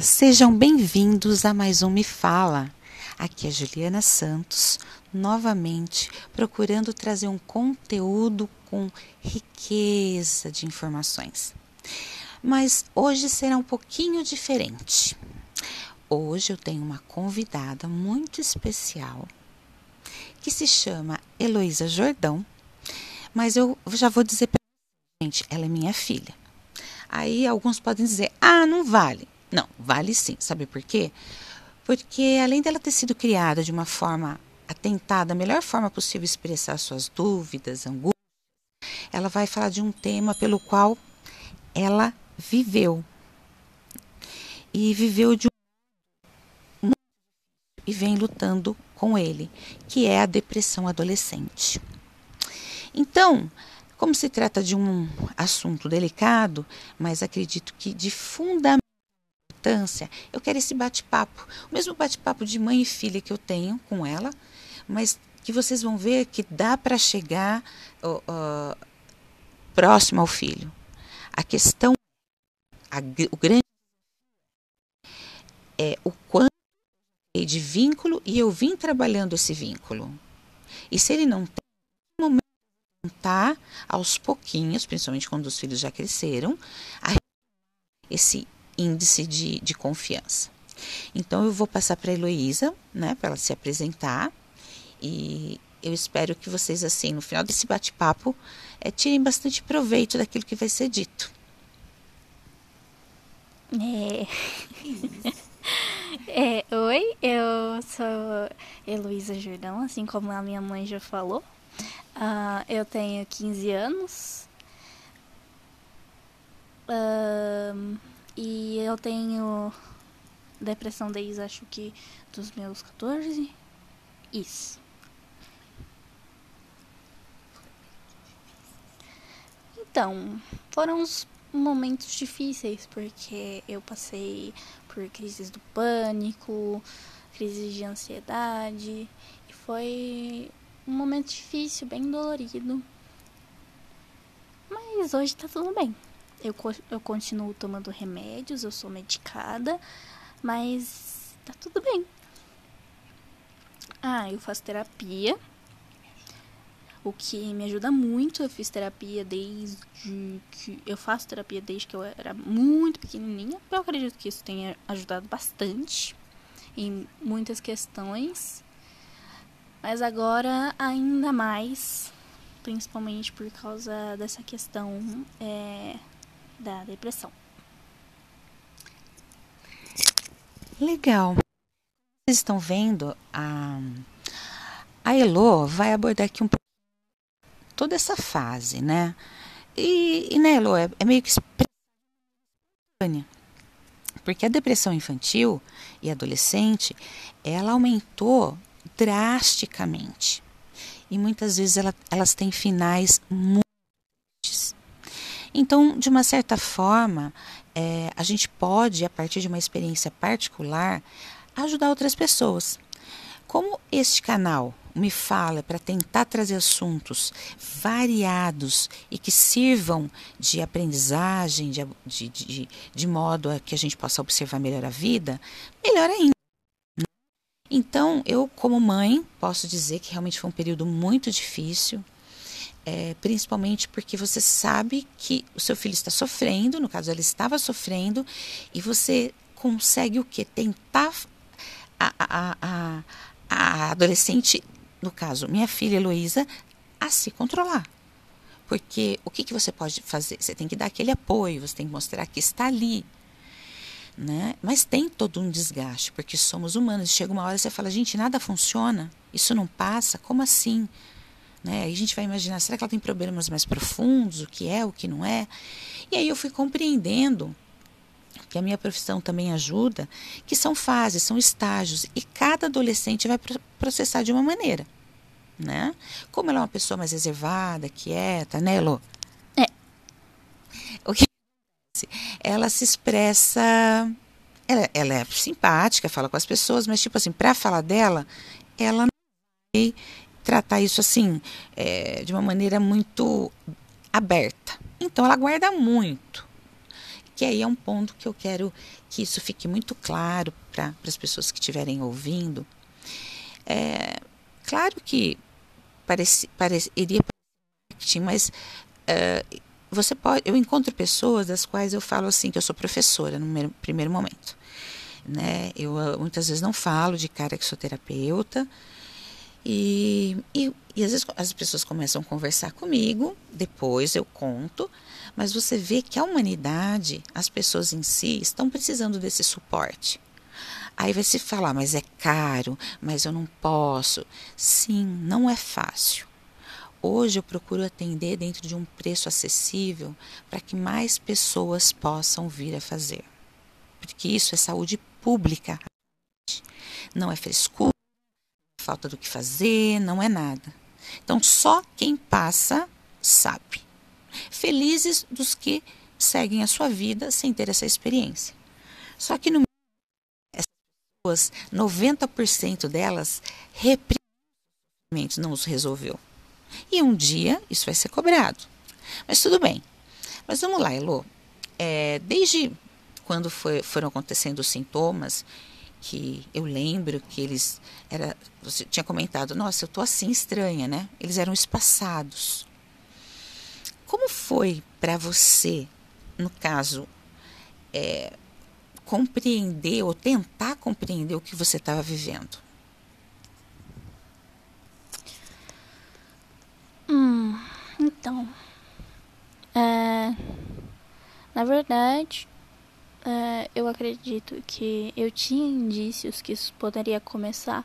sejam bem-vindos a mais um Me Fala. Aqui é Juliana Santos, novamente procurando trazer um conteúdo com riqueza de informações. Mas hoje será um pouquinho diferente. Hoje eu tenho uma convidada muito especial que se chama Heloísa Jordão, mas eu já vou dizer para gente, ela é minha filha. Aí alguns podem dizer: "Ah, não vale". Não, vale sim. Sabe por quê? Porque além dela ter sido criada de uma forma atentada, a melhor forma possível expressar suas dúvidas, angústias, ela vai falar de um tema pelo qual ela viveu. E viveu de um e vem lutando com ele, que é a depressão adolescente. Então, como se trata de um assunto delicado, mas acredito que de fundamental importância, eu quero esse bate-papo, o mesmo bate-papo de mãe e filha que eu tenho com ela, mas que vocês vão ver que dá para chegar próximo ao filho. A questão, a, o grande é o quanto de vínculo e eu vim trabalhando esse vínculo. E se ele não tem momento tá aos pouquinhos, principalmente quando os filhos já cresceram, esse índice de, de confiança. Então eu vou passar para a Heloísa, né, para ela se apresentar e eu espero que vocês, assim, no final desse bate-papo, é, tirem bastante proveito daquilo que vai ser dito. É. é. Oi, eu sou Heloísa Jordão, assim como a minha mãe já falou. Uh, eu tenho 15 anos. Uh, e eu tenho depressão desde acho que dos meus 14. Isso. Então, foram uns momentos difíceis porque eu passei por crises do pânico, crises de ansiedade e foi um momento difícil, bem dolorido. Mas hoje tá tudo bem. Eu, eu continuo tomando remédios, eu sou medicada, mas tá tudo bem. Ah, eu faço terapia, o que me ajuda muito. Eu fiz terapia desde que. Eu faço terapia desde que eu era muito pequenininha. Eu acredito que isso tenha ajudado bastante em muitas questões. Mas agora, ainda mais, principalmente por causa dessa questão é, da depressão. Legal. Vocês estão vendo a a Elo vai abordar aqui um toda essa fase, né? E, e né, Elo, é, é meio que espontânea. Porque a depressão infantil e adolescente, ela aumentou drasticamente. E muitas vezes ela, elas têm finais muito então, de uma certa forma, é, a gente pode, a partir de uma experiência particular, ajudar outras pessoas. Como este canal me fala para tentar trazer assuntos variados e que sirvam de aprendizagem, de, de, de, de modo a que a gente possa observar melhor a vida, melhor ainda. Então, eu, como mãe, posso dizer que realmente foi um período muito difícil é, principalmente porque você sabe que o seu filho está sofrendo, no caso ela estava sofrendo, e você consegue o que? Tentar a, a, a, a adolescente, no caso minha filha Heloísa, a se controlar. Porque o que, que você pode fazer? Você tem que dar aquele apoio, você tem que mostrar que está ali. Né? Mas tem todo um desgaste, porque somos humanos. Chega uma hora e você fala, gente, nada funciona, isso não passa, como assim? Né? Aí a gente vai imaginar, será que ela tem problemas mais profundos? O que é, o que não é? E aí eu fui compreendendo que a minha profissão também ajuda, que são fases, são estágios, e cada adolescente vai processar de uma maneira. Né? Como ela é uma pessoa mais reservada, quieta, né, Elô? É. O que ela se expressa ela, ela, é simpática, fala com as pessoas, mas tipo assim, para falar dela, ela não vai tratar isso assim, é, de uma maneira muito aberta. Então ela guarda muito. que aí é um ponto que eu quero que isso fique muito claro para as pessoas que estiverem ouvindo. É, claro que parece, parece, iria marketing, mas uh, você pode, eu encontro pessoas das quais eu falo assim que eu sou professora no primeiro momento, né? Eu uh, muitas vezes não falo de cara que sou terapeuta e, e, e às vezes as pessoas começam a conversar comigo, depois eu conto, mas você vê que a humanidade, as pessoas em si, estão precisando desse suporte. Aí vai se falar, mas é caro, mas eu não posso. Sim, não é fácil. Hoje eu procuro atender dentro de um preço acessível para que mais pessoas possam vir a fazer. Porque isso é saúde pública. Não é frescura, falta do que fazer, não é nada. Então só quem passa sabe. Felizes dos que seguem a sua vida sem ter essa experiência. Só que no pessoas, 90% delas reprimimentos não os resolveu. E um dia isso vai ser cobrado. Mas tudo bem. Mas vamos lá, Elô. É, desde quando foi, foram acontecendo os sintomas, que eu lembro que eles era você tinha comentado nossa eu tô assim estranha né eles eram espaçados como foi para você no caso é, compreender ou tentar compreender o que você estava vivendo? Hum, então, é, na verdade, é, eu acredito que eu tinha indícios que isso poderia começar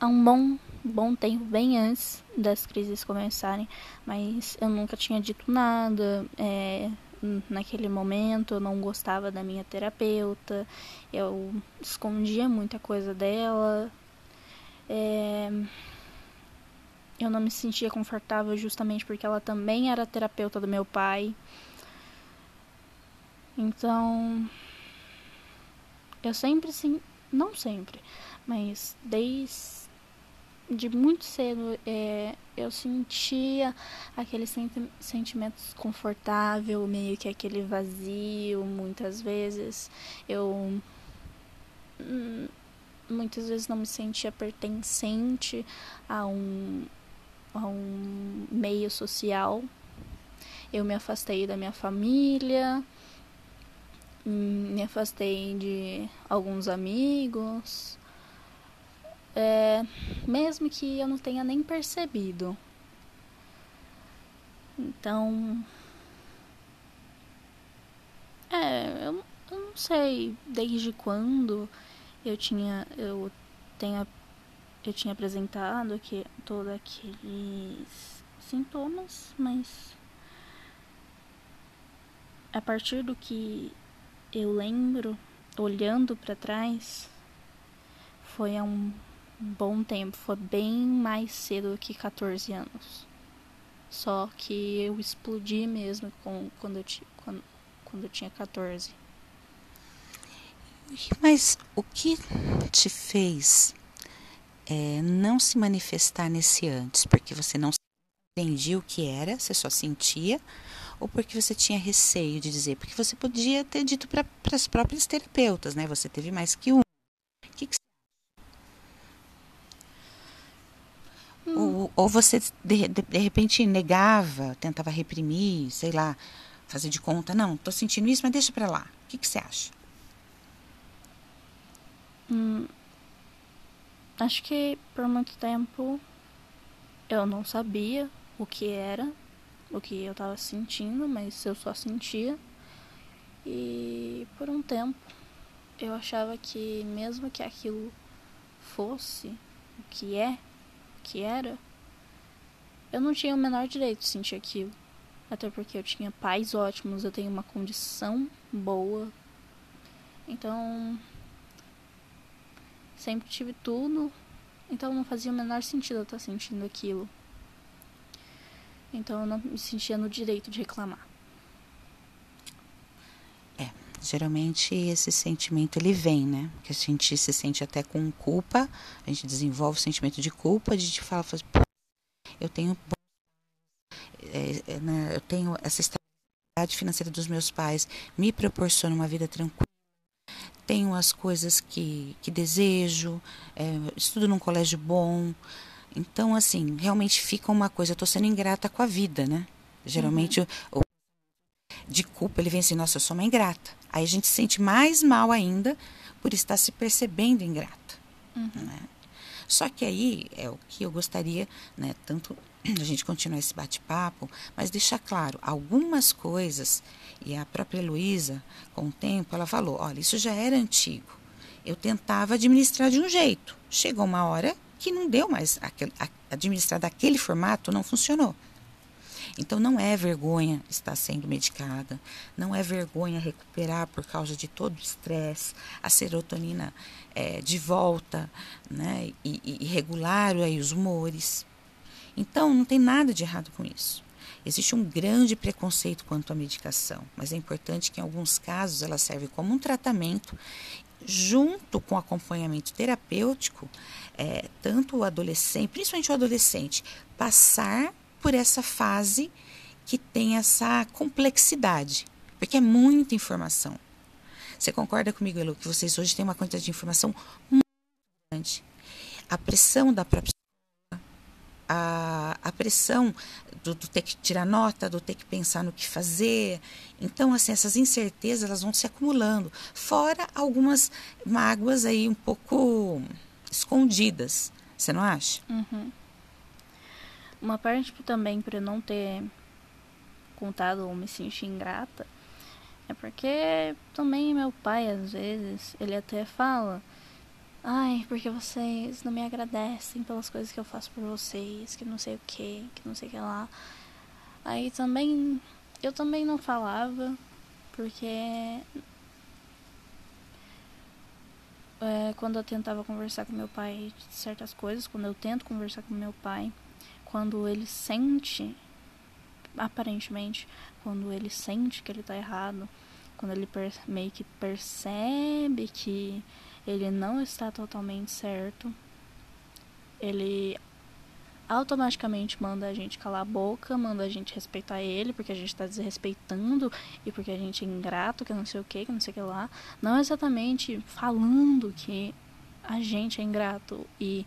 há um bom, bom tempo, bem antes das crises começarem, mas eu nunca tinha dito nada. É, naquele momento eu não gostava da minha terapeuta, eu escondia muita coisa dela, é... eu não me sentia confortável justamente porque ela também era terapeuta do meu pai. Então, eu sempre sim, não sempre, mas desde de muito cedo é, eu sentia aquele senti sentimento desconfortável, meio que aquele vazio, muitas vezes. Eu hum, muitas vezes não me sentia pertencente a um, a um meio social. Eu me afastei da minha família, me afastei de alguns amigos é, mesmo que eu não tenha nem percebido. Então. É, eu, eu não sei desde quando eu tinha. Eu tenha. Eu tinha apresentado que todos aqueles sintomas, mas a partir do que eu lembro, olhando para trás, foi há um bom tempo, foi bem mais cedo do que 14 anos. Só que eu explodi mesmo com, quando, eu, quando, quando eu tinha 14. Mas o que te fez é, não se manifestar nesse antes? Porque você não entendia o que era, você só sentia? Ou porque você tinha receio de dizer? Porque você podia ter dito para as próprias terapeutas, né? Você teve mais que um. O que, que Ou, ou você, de, de, de, repente, negava, tentava reprimir, sei lá, fazer de conta. Não, tô sentindo isso, mas deixa pra lá. O que, que você acha? Hum, acho que por muito tempo eu não sabia o que era, o que eu tava sentindo, mas eu só sentia. E por um tempo eu achava que mesmo que aquilo fosse o que é, que era, eu não tinha o menor direito de sentir aquilo. Até porque eu tinha pais ótimos, eu tenho uma condição boa. Então, sempre tive tudo. Então não fazia o menor sentido eu estar sentindo aquilo. Então eu não me sentia no direito de reclamar. Geralmente esse sentimento ele vem, né? Que a gente se sente até com culpa, a gente desenvolve o sentimento de culpa, a gente fala, fala eu tenho é, é, né, eu tenho essa estabilidade financeira dos meus pais me proporciona uma vida tranquila. Tenho as coisas que, que desejo, é, estudo num colégio bom. Então, assim, realmente fica uma coisa, eu estou sendo ingrata com a vida, né? Geralmente uhum. o, de culpa ele vem assim, nossa, eu sou uma ingrata. Aí a gente se sente mais mal ainda por estar se percebendo ingrata. Uhum. Né? Só que aí é o que eu gostaria, né, tanto a gente continuar esse bate-papo, mas deixar claro algumas coisas. E a própria Luísa, com o tempo, ela falou: olha, isso já era antigo. Eu tentava administrar de um jeito. Chegou uma hora que não deu mais. Administrar daquele formato não funcionou. Então não é vergonha estar sendo medicada, não é vergonha recuperar por causa de todo o estresse, a serotonina é, de volta, né, e, e regular aí os humores. Então não tem nada de errado com isso. Existe um grande preconceito quanto à medicação, mas é importante que em alguns casos ela serve como um tratamento junto com acompanhamento terapêutico, é, tanto o adolescente, principalmente o adolescente, passar por essa fase que tem essa complexidade, porque é muita informação. Você concorda comigo, Elu, que vocês hoje têm uma quantidade de informação muito grande? A pressão da própria a, a pressão do, do, ter que tirar nota, do ter que pensar no que fazer. Então, assim, essas incertezas elas vão se acumulando. Fora algumas mágoas aí um pouco escondidas. Você não acha? Uhum. Uma parte também para não ter contado ou me sentir ingrata é porque também meu pai às vezes ele até fala ai porque vocês não me agradecem pelas coisas que eu faço por vocês que não sei o que que não sei o que lá. Aí também eu também não falava porque é, quando eu tentava conversar com meu pai de certas coisas quando eu tento conversar com meu pai quando ele sente, aparentemente, quando ele sente que ele está errado, quando ele meio que percebe que ele não está totalmente certo, ele automaticamente manda a gente calar a boca, manda a gente respeitar ele, porque a gente está desrespeitando e porque a gente é ingrato, que não sei o que, que não sei o que lá. Não exatamente falando que a gente é ingrato e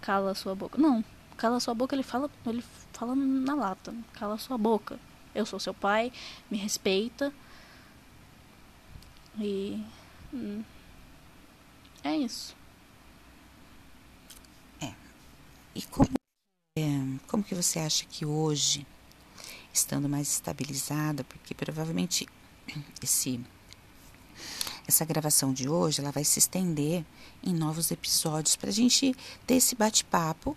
cala sua boca. Não, cala sua boca, ele fala, ele fala na lata. Cala sua boca. Eu sou seu pai, me respeita. E hum, é isso. É. E como é, como que você acha que hoje, estando mais estabilizada, porque provavelmente esse essa gravação de hoje ela vai se estender em novos episódios para a gente ter esse bate-papo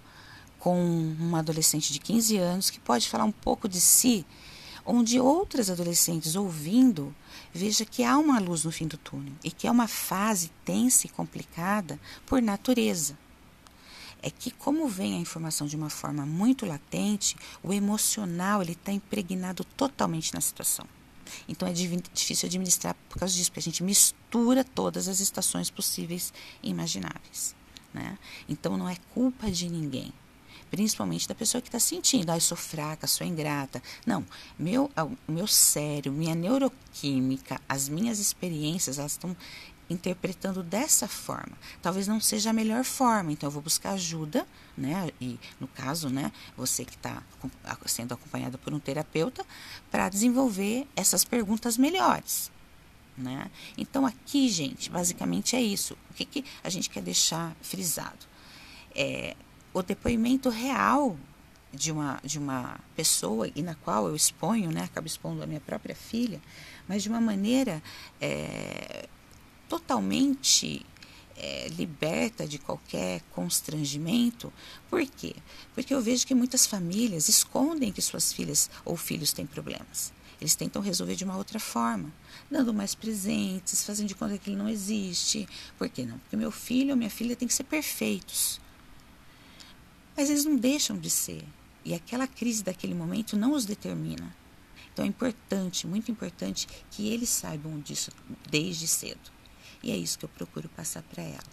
com uma adolescente de 15 anos que pode falar um pouco de si, onde outras adolescentes ouvindo veja que há uma luz no fim do túnel e que é uma fase tensa e complicada por natureza. É que como vem a informação de uma forma muito latente, o emocional ele está impregnado totalmente na situação. Então é difícil administrar por causa disso, porque a gente mistura todas as estações possíveis e imagináveis. Né? Então não é culpa de ninguém principalmente da pessoa que está sentindo, ah, eu sou fraca, sou ingrata. Não, meu, o meu cérebro, minha neuroquímica, as minhas experiências, elas estão interpretando dessa forma. Talvez não seja a melhor forma, então eu vou buscar ajuda, né? E no caso, né, você que está sendo acompanhada por um terapeuta, para desenvolver essas perguntas melhores. Né? Então, aqui, gente, basicamente é isso. O que, que a gente quer deixar frisado? É o depoimento real de uma, de uma pessoa e na qual eu exponho, né, acabo expondo a minha própria filha, mas de uma maneira é, totalmente é, liberta de qualquer constrangimento. Por quê? Porque eu vejo que muitas famílias escondem que suas filhas ou filhos têm problemas. Eles tentam resolver de uma outra forma, dando mais presentes, fazendo de conta que ele não existe. Por que não? Porque meu filho ou minha filha tem que ser perfeitos. Mas eles não deixam de ser. E aquela crise daquele momento não os determina. Então é importante, muito importante, que eles saibam disso desde cedo. E é isso que eu procuro passar para ela.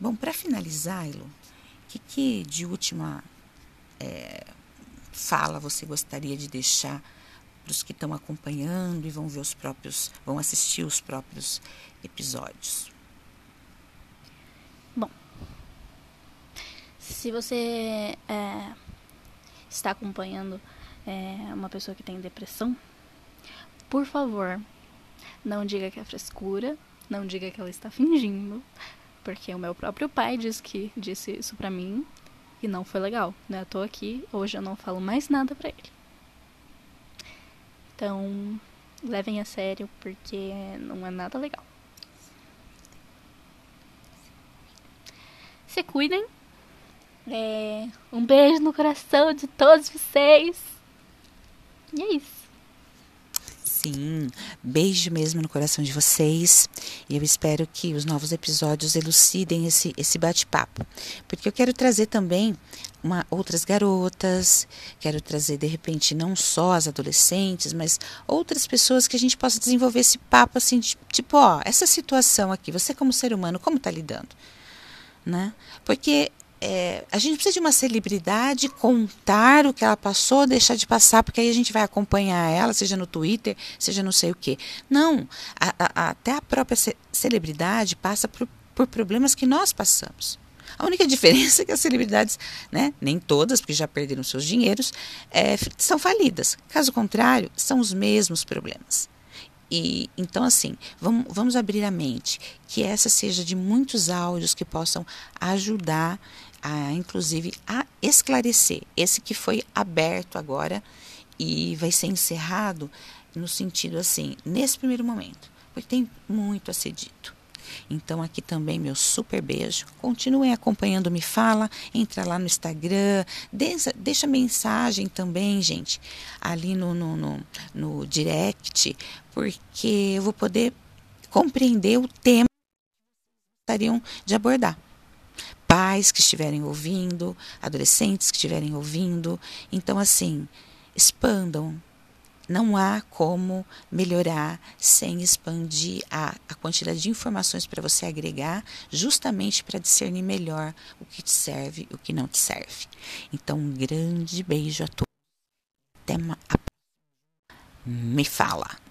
Bom, para finalizar, Ilo, o que, que, de última é, fala você gostaria de deixar para os que estão acompanhando e vão ver os próprios, vão assistir os próprios episódios. Se você é, está acompanhando é, uma pessoa que tem depressão, por favor, não diga que é frescura, não diga que ela está fingindo, porque o meu próprio pai disse que disse isso pra mim e não foi legal. Né? Eu tô aqui, hoje eu não falo mais nada pra ele. Então, levem a sério porque não é nada legal. Se cuidem. É, um beijo no coração de todos vocês. E é isso. Sim, beijo mesmo no coração de vocês. E eu espero que os novos episódios elucidem esse, esse bate-papo. Porque eu quero trazer também uma, outras garotas, quero trazer de repente não só as adolescentes, mas outras pessoas que a gente possa desenvolver esse papo assim, de, tipo, ó, essa situação aqui, você como ser humano, como está lidando? Né? Porque é, a gente precisa de uma celebridade contar o que ela passou, deixar de passar, porque aí a gente vai acompanhar ela, seja no Twitter, seja não sei o quê. Não, a, a, até a própria ce celebridade passa por, por problemas que nós passamos. A única diferença é que as celebridades, né, nem todas, porque já perderam seus dinheiros, é, são falidas. Caso contrário, são os mesmos problemas. E então assim, vamos, vamos abrir a mente, que essa seja de muitos áudios que possam ajudar a inclusive a esclarecer esse que foi aberto agora e vai ser encerrado no sentido assim, nesse primeiro momento, porque tem muito a ser dito. Então aqui também meu super beijo. Continuem acompanhando Me Fala, entra lá no Instagram, deixa, deixa mensagem também, gente, ali no, no, no, no direct, porque eu vou poder compreender o tema que gostariam de abordar pais que estiverem ouvindo, adolescentes que estiverem ouvindo. Então, assim, expandam, não há como melhorar sem expandir a, a quantidade de informações para você agregar, justamente para discernir melhor o que te serve e o que não te serve. Então, um grande beijo a todos. Até a... Me fala.